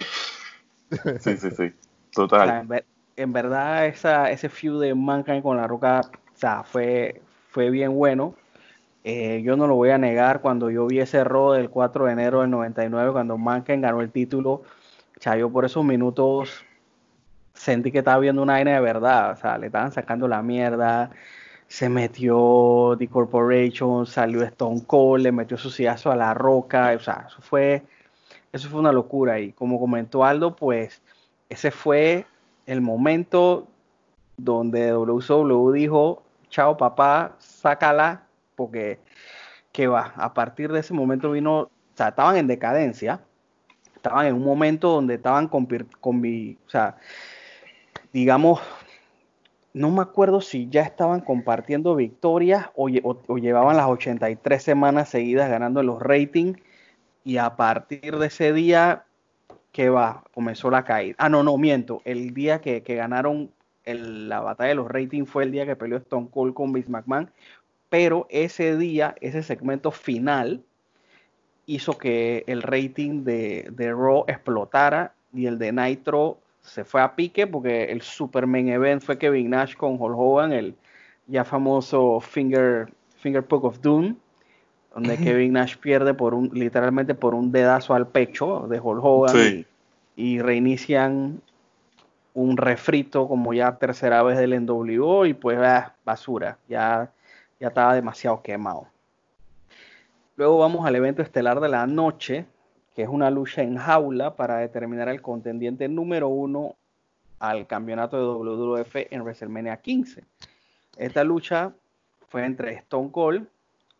Sí, sí, sí. Total. en, verdad, esa, ese feud de Mankind con la roca, o sea, fue, fue bien bueno. Eh, yo no lo voy a negar, cuando yo vi ese Raw del 4 de enero del 99, cuando Mankind ganó el título, o sea, yo por esos minutos sentí que estaba viendo una vaina de verdad, o sea, le estaban sacando la mierda, se metió The Corporation, salió Stone Cold, le metió su sillazo a la roca, o sea, eso fue, eso fue una locura y como comentó Aldo, pues ese fue el momento donde WCW dijo, chao papá, sácala, porque, ¿qué va? A partir de ese momento vino, o sea, estaban en decadencia, estaban en un momento donde estaban con, con o sea, digamos, no me acuerdo si ya estaban compartiendo victorias o, llevaban las 83 semanas seguidas ganando los ratings y a partir de ese día, ¿qué va? Comenzó la caída. Ah, no, no, miento. El día que, que ganaron la batalla de los ratings fue el día que peleó Stone Cold con Vince McMahon, pero ese día, ese segmento final, hizo que el rating de, de Raw explotara y el de Nitro se fue a pique porque el Superman event fue Kevin Nash con Hulk Hogan, el ya famoso Finger, Finger Poke of Doom, donde Kevin Nash pierde por un, literalmente por un dedazo al pecho de Hulk Hogan y reinician un refrito como ya tercera vez del NWO y pues ah, basura, ya, ya estaba demasiado quemado. Luego vamos al evento estelar de la noche, que es una lucha en jaula para determinar el contendiente número uno al campeonato de WWF en WrestleMania 15. Esta lucha fue entre Stone Cold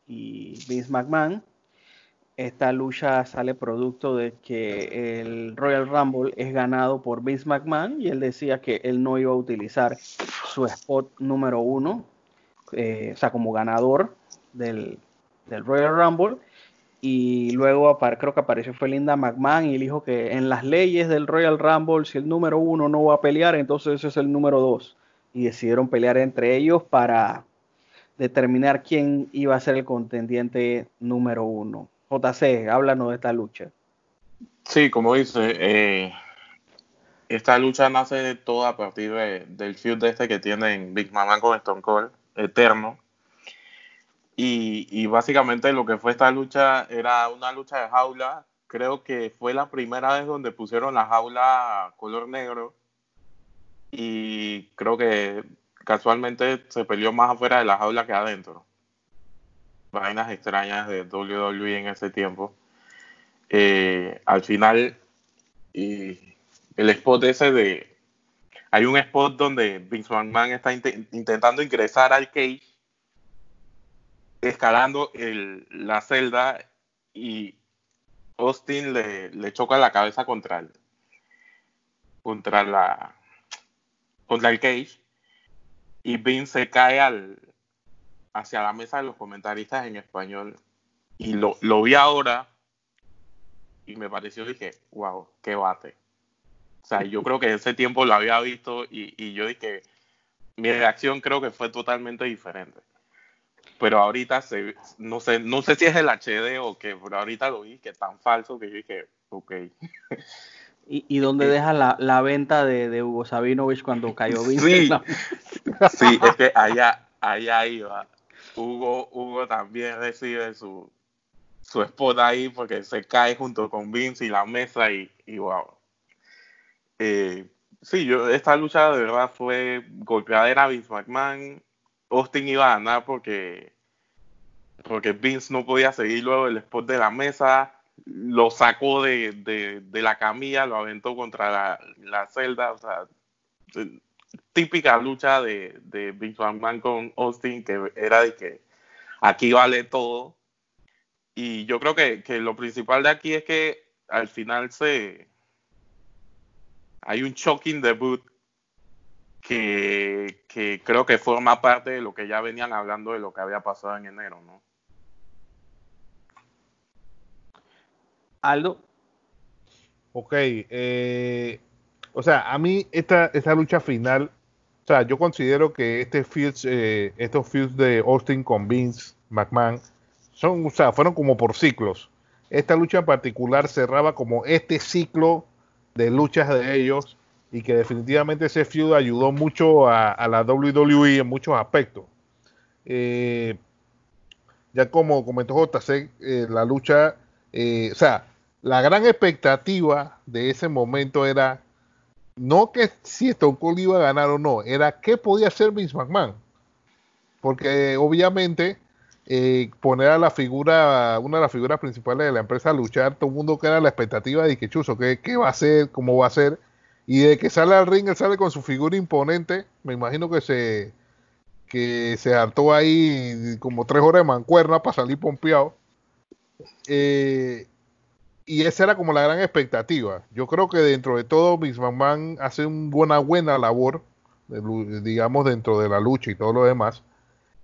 y Vince McMahon esta lucha sale producto de que el Royal Rumble es ganado por Vince McMahon y él decía que él no iba a utilizar su spot número uno, eh, o sea, como ganador del, Royal Rumble. Y luego creo que apareció fue Linda McMahon y dijo que en las leyes del Royal Rumble, si el número uno no va a pelear, entonces ese es el número dos. Y decidieron pelear entre ellos para determinar quién iba a ser el contendiente número uno. JC, háblanos de esta lucha. Sí, como dice, eh, esta lucha nace de todo a partir del feud de este que tienen Big Mama con Stone Cold, eterno. Y, básicamente lo que fue esta lucha era una lucha de jaula. Creo que fue la primera vez donde pusieron la jaula color negro. Y creo que casualmente se peleó más afuera de la jaula que adentro vainas extrañas de WWE en ese tiempo. Eh, al final, el spot ese de. Hay un spot donde Vince McMahon está intentando ingresar al cage, escalando la celda y Austin le, le, choca la cabeza contra el, contra la contra el cage y Vince se cae al, hacia la mesa de los comentaristas en español y lo, lo vi ahora y me pareció, dije, wow, qué bate. O sea, yo creo que ese tiempo lo había visto y, y yo dije, mi reacción creo que fue totalmente diferente. Pero ahorita se, no sé, no sé si es el HD o qué, pero ahorita lo vi que tan falso que yo dije, ok. ¿Y, y dónde deja la, la venta de, de, Hugo Sabinovich cuando cayó Vince? Sí, sí es que allá, allá iba. Hugo, Hugo también recibe su, su spot ahí porque se cae junto con Vince y la mesa y, y wow. Eh, sí, yo, esta lucha de verdad fue golpeadera Vince McMahon. Austin iba a ganar porque, porque Vince no podía seguir luego el spot de la mesa. Lo sacó de, de, la camilla, lo aventó contra la, la celda. O sea, típica lucha de, de Vince McMahon con Austin, que era de que aquí vale todo. Y yo creo que, lo principal de aquí es que al final se hay un shocking debut que, que creo que forma parte de lo que ya venían hablando de lo que había pasado en enero, ¿no? Aldo. Ok, eh, o sea, a mí esta, esta lucha final, o sea, yo considero que este feuds, eh, estos feuds de Austin con Vince McMahon son, o sea, fueron como por ciclos. Esta lucha en particular cerraba como este ciclo de luchas de ellos y que definitivamente ese feud ayudó mucho a, la WWE en muchos aspectos. Eh, ya como comentó JC, la lucha, o sea, la gran expectativa de ese momento era no que si Stone Cold iba a ganar o no, era qué podía hacer Vince McMahon. Porque obviamente eh, poner a la figura, una de las figuras principales de la empresa a luchar, todo el mundo queda la expectativa de que Chuso, ¿qué, ¿qué, va a hacer? ¿Cómo va a ser? Y de que sale al ring, él sale con su figura imponente. Me imagino que se que se hartó ahí como tres horas de mancuerna para salir pompeado. Eh, y esa era como la gran expectativa. Yo creo que dentro de todo, Miss McMahon hace una buena, buena labor, digamos, dentro de la lucha y todo lo demás.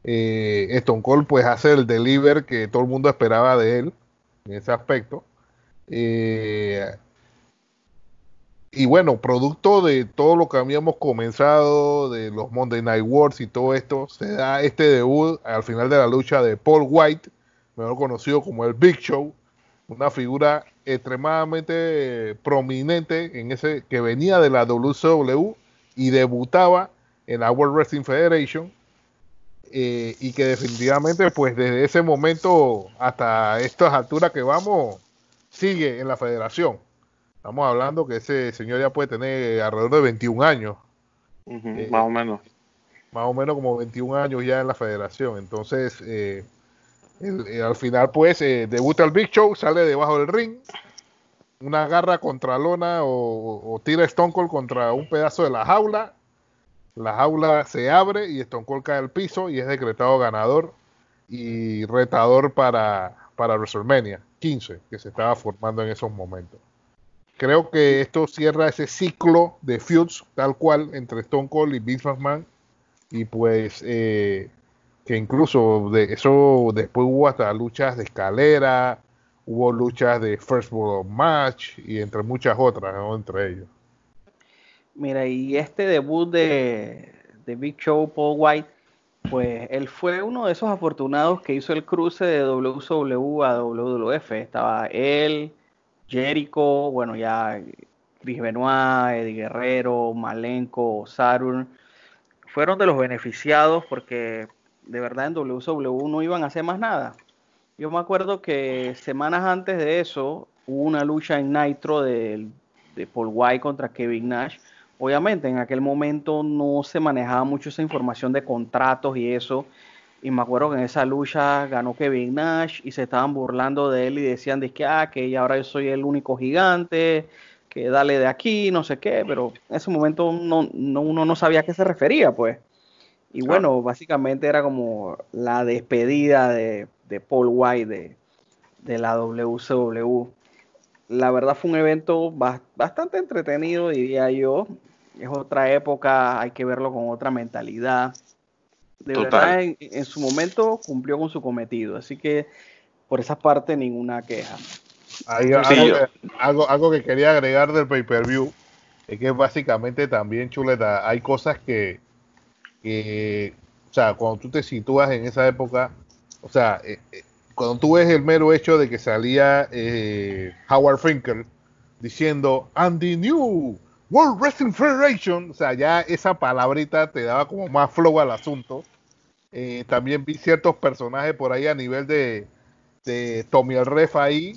Eh, Stone Cold pues hace el deliver que todo el mundo esperaba de él en ese aspecto. Eh, y bueno, producto de todo lo que habíamos comenzado, de los Monday Night Wars y todo esto, se da este debut al final de la lucha de Paul White, mejor conocido como el Big Show, una figura extremadamente prominente en ese que venía de la WCW y debutaba en la World Wrestling Federation eh, y que definitivamente pues desde ese momento hasta estas alturas que vamos sigue en la federación. Estamos hablando que ese señor ya puede tener alrededor de 21 años. Eh, más o menos. Más o menos como 21 años ya en la federación. Entonces, eh, eh, al final, pues, eh, debuta el Big Show, sale debajo del ring, una garra contra lona o, tira Stone Cold contra un pedazo de la jaula. La jaula se abre y Stone Cold cae al piso y es decretado ganador y retador para, para WrestleMania 15, que se estaba formando en esos momentos. Creo que esto cierra ese ciclo de feuds tal cual entre Stone Cold y Vince McMahon. Y pues eh, que incluso de eso después hubo hasta luchas de escalera, hubo luchas de First World Match y entre muchas otras, entre ellos. Mira, y este debut de, de Big Show Paul White, pues él fue uno de esos afortunados que hizo el cruce de WCW a WWF. Estaba él, Jericho, bueno, ya Chris Benoit, Eddie Guerrero, Malenko, Saturn. Fueron de los beneficiados porque de verdad en WCW no iban a hacer más nada. Yo me acuerdo que semanas antes de eso hubo una lucha en Nitro de, Paul White contra Kevin Nash. Obviamente en aquel momento no se manejaba mucho esa información de contratos y eso. Y me acuerdo que en esa lucha ganó Kevin Nash y se estaban burlando de él y decían de que, ah, que ahora yo soy el único gigante, que dale de aquí, no sé qué, pero en ese momento no, uno no sabía a qué se refería, pues. Y bueno, básicamente era como la despedida de, Paul White de, la WCW. La verdad fue un evento bastante entretenido, diría yo. Es otra época, hay que verlo con otra mentalidad. De verdad, en, su momento cumplió con su cometido. Así que por esa parte, ninguna queja. algo, algo, que quería agregar del pay-per-view es que básicamente también, Chuleta, hay cosas que, que, o sea, cuando tú te sitúas en esa época, o sea, eh, eh, cuando tú ves el mero hecho de que salía eh, Howard Finkel diciendo, and the new World Wrestling Federation, o sea, ya esa palabrita te daba como más flow al asunto. también vi ciertos personajes por ahí a nivel de, de Tommy el Ref ahí,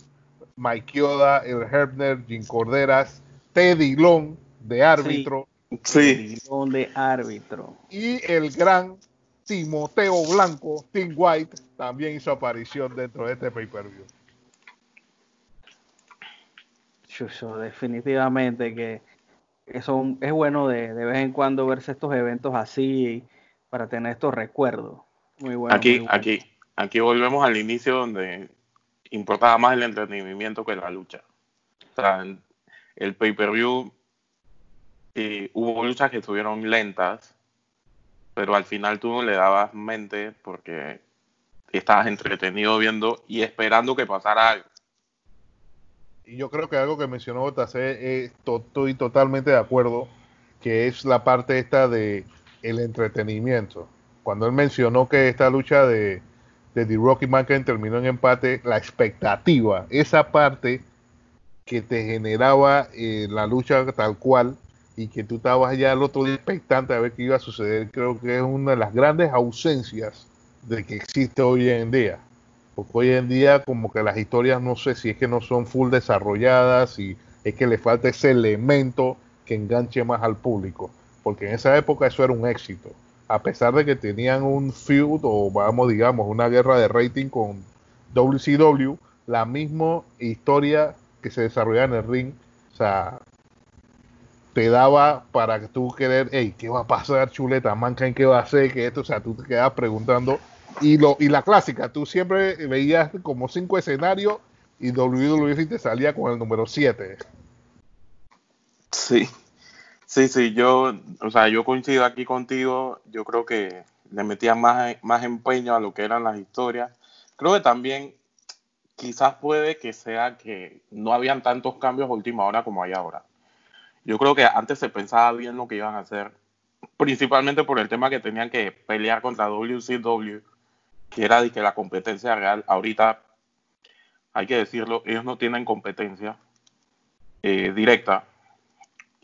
Mike Yoda, el Herbner, Jim Corderas, Teddy Long de árbitro. Sí. De árbitro. Y el gran Timoteo Blanco, Tim White, también hizo aparición dentro de este pay-per-view. definitivamente que eso es bueno de, de, vez en cuando verse estos eventos así para tener estos recuerdos. Muy bueno. Aquí, aquí, aquí volvemos al inicio donde importaba más el entretenimiento que la lucha. O sea, el pay-per-view Y hubo luchas que estuvieron lentas, pero al final tú le dabas mente porque estabas entretenido viendo y esperando que pasara algo. Y yo creo que algo que mencionó JC, estoy totalmente de acuerdo, que es la parte esta de el entretenimiento. Cuando él mencionó que esta lucha de, de The Rocky Mountain terminó en empate, la expectativa, esa parte que te generaba eh, la lucha tal cual y que tú estabas ya el otro día expectante a ver qué iba a suceder, creo que es una de las grandes ausencias de que existe hoy en día. Porque hoy en día como que las historias no sé si es que no son full desarrolladas y es que le falta ese elemento que enganche más al público. Porque en esa época eso era un éxito. A pesar de que tenían un feud o vamos digamos una guerra de rating con WCW, la misma historia que se desarrollaba en el ring, o sea, te daba para que tú querer, hey, ¿qué va a pasar, chuleta? Mankind, ¿qué va a hacer? Que esto, o sea, tú te quedabas preguntando y, lo, y la clásica, tú siempre veías como cinco escenarios y WWE te salía con el número 7. Sí, sí, sí, yo, o sea, yo coincido aquí contigo, yo creo que le metía más, más empeño a lo que eran las historias. Creo que también quizás puede que sea que no habían tantos cambios a última hora como hay ahora. Yo creo que antes se pensaba bien lo que iban a hacer, principalmente por el tema que tenían que pelear contra WCW que era de que la competencia real, ahorita hay que decirlo, ellos no tienen competencia eh, directa.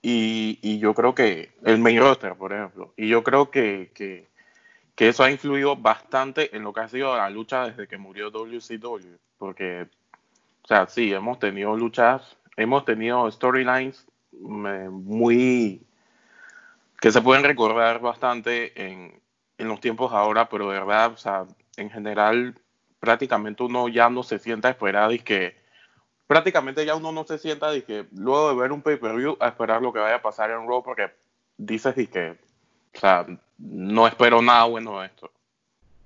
Y, yo creo que el main roster, por ejemplo, y yo creo que, que, eso ha influido bastante en lo que ha sido la lucha desde que murió WCW, porque, o sea, sí, hemos tenido luchas, hemos tenido storylines muy que se pueden recordar bastante en, en los tiempos ahora, pero de verdad, o sea, en general prácticamente uno ya no se sienta a esperar y que prácticamente ya uno no se sienta y que luego de ver un pay-per-view a esperar lo que vaya a pasar en Raw porque dices y que o sea, no espero nada bueno de esto.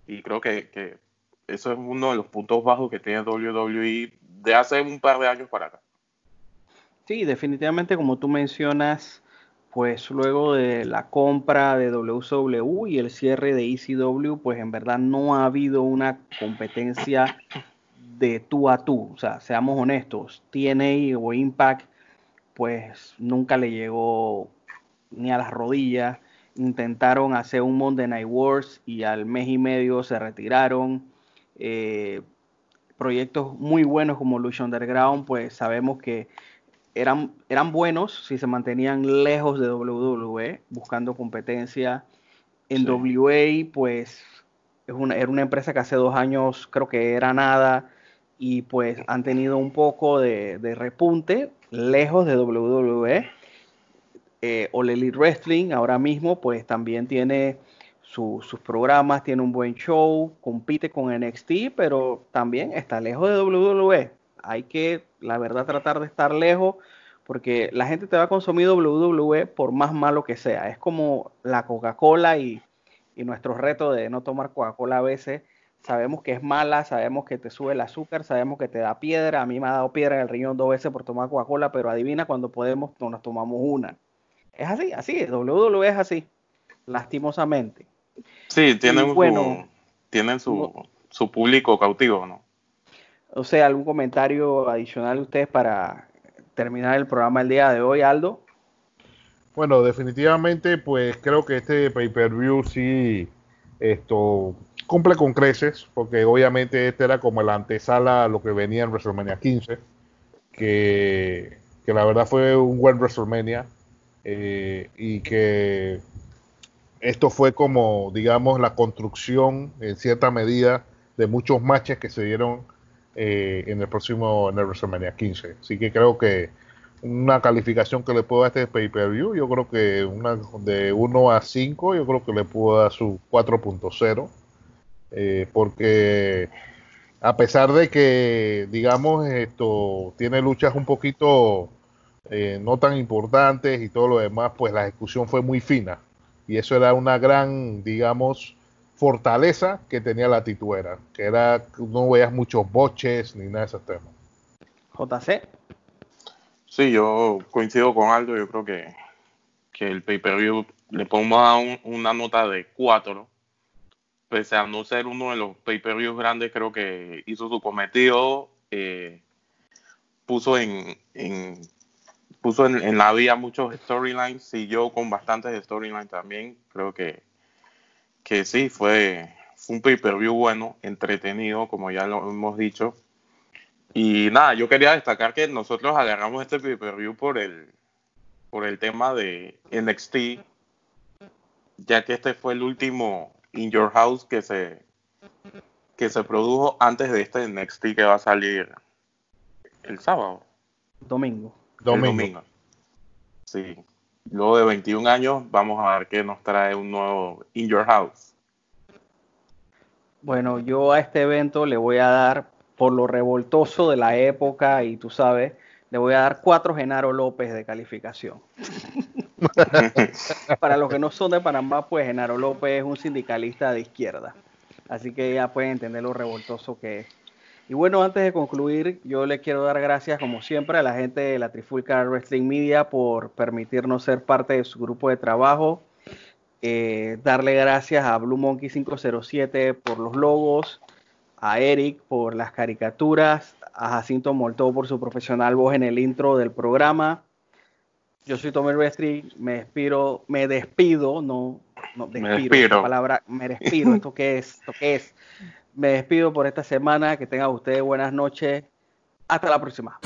Y creo que, que eso es uno de los puntos bajos que tiene WWE de hace un par de años para acá. Sí, definitivamente como tú mencionas, pues luego de la compra de WCW y el cierre de ECW, pues en verdad no ha habido una competencia de tú a tú. O sea, seamos honestos, TNA o Impact, pues nunca le llegó ni a las rodillas. Intentaron hacer un Monday Night Wars y al mes y medio se retiraron. Eh, proyectos muy buenos como Lucha Underground, pues sabemos que eran, eran buenos si se mantenían lejos de WWE, buscando competencia. En WA, pues es una, era una empresa que hace dos años creo que era nada y pues han tenido un poco de, repunte lejos de WWE. Eh, Wrestling ahora mismo pues también tiene sus programas, tiene un buen show, compite con NXT, pero también está lejos de WWE hay que, la verdad, tratar de estar lejos porque la gente te va a consumir WWE por más malo que sea. Es como la Coca-Cola y, nuestro reto de no tomar Coca-Cola a veces. Sabemos que es mala, sabemos que te sube el azúcar, sabemos que te da piedra. A mí me ha dado piedra en el riñón dos veces por tomar Coca-Cola, pero adivina cuando podemos, no nos tomamos una. Es así, así, WWE es así, lastimosamente. Sí, tienen, bueno, tienen su, su público cautivo, ¿no? O sea, algún comentario adicional ustedes para terminar el programa el día de hoy, Aldo. Bueno, definitivamente, pues creo que este pay-per-view sí esto cumple con creces, porque obviamente este era como la antesala a lo que venía en WrestleMania 15, que, la verdad fue un buen WrestleMania eh, y que esto fue como, digamos, la construcción en cierta medida de muchos matches que se dieron eh, en el próximo en el WrestleMania 15. Así que creo que una calificación que le puedo dar a este pay-per-view, yo creo que una de 1 a 5, yo creo que le puedo dar su 4.0. Eh, porque a pesar de que, digamos, esto tiene luchas un poquito eh, no tan importantes y todo lo demás, pues la ejecución fue muy fina. Y eso era una gran, digamos, fortaleza que tenía la tituera, que era no veías muchos boches ni nada de esos temas. JC. Sí, yo coincido con Aldo, yo creo que, que el pay-per-view le pongo una nota de 4. Pese a no ser uno de los pay-per-views grandes, creo que hizo su cometido. Eh, puso en, puso en, la vía muchos storylines, siguió con bastantes storylines también. Creo que, que sí, fue, fue un pay-per-view bueno, entretenido, como ya lo hemos dicho. Y nada, yo quería destacar que nosotros agarramos este pay-per-view por el, por el tema de NXT, ya que este fue el último In Your House que se, que se produjo antes de este NXT que va a salir el sábado. Domingo. domingo. Sí. Luego de 21 años, vamos a ver qué nos trae un nuevo In Your House. Bueno, yo a este evento le voy a dar por lo revoltoso de la época y tú sabes, le voy a dar cuatro Genaro López de calificación. Para los que no son de Panamá, pues Genaro López es un sindicalista de izquierda. Así que ya pueden entender lo revoltoso que es. Y bueno, antes de concluir, yo le quiero dar gracias, como siempre, a la gente de la Trifulca Wrestling Media por permitirnos ser parte de su grupo de trabajo. Eh, darle gracias a Blue Monkey 507 por los logos, a Eric por las caricaturas, a Jacinto Molto por su profesional voz en el intro del programa. Yo soy Tommy Restri, me despido, me despido, no, no despido, palabra, me despido, ¿esto qué es? ¿Esto qué es? Me despido por esta semana, que tengan ustedes buenas noches, hasta la próxima.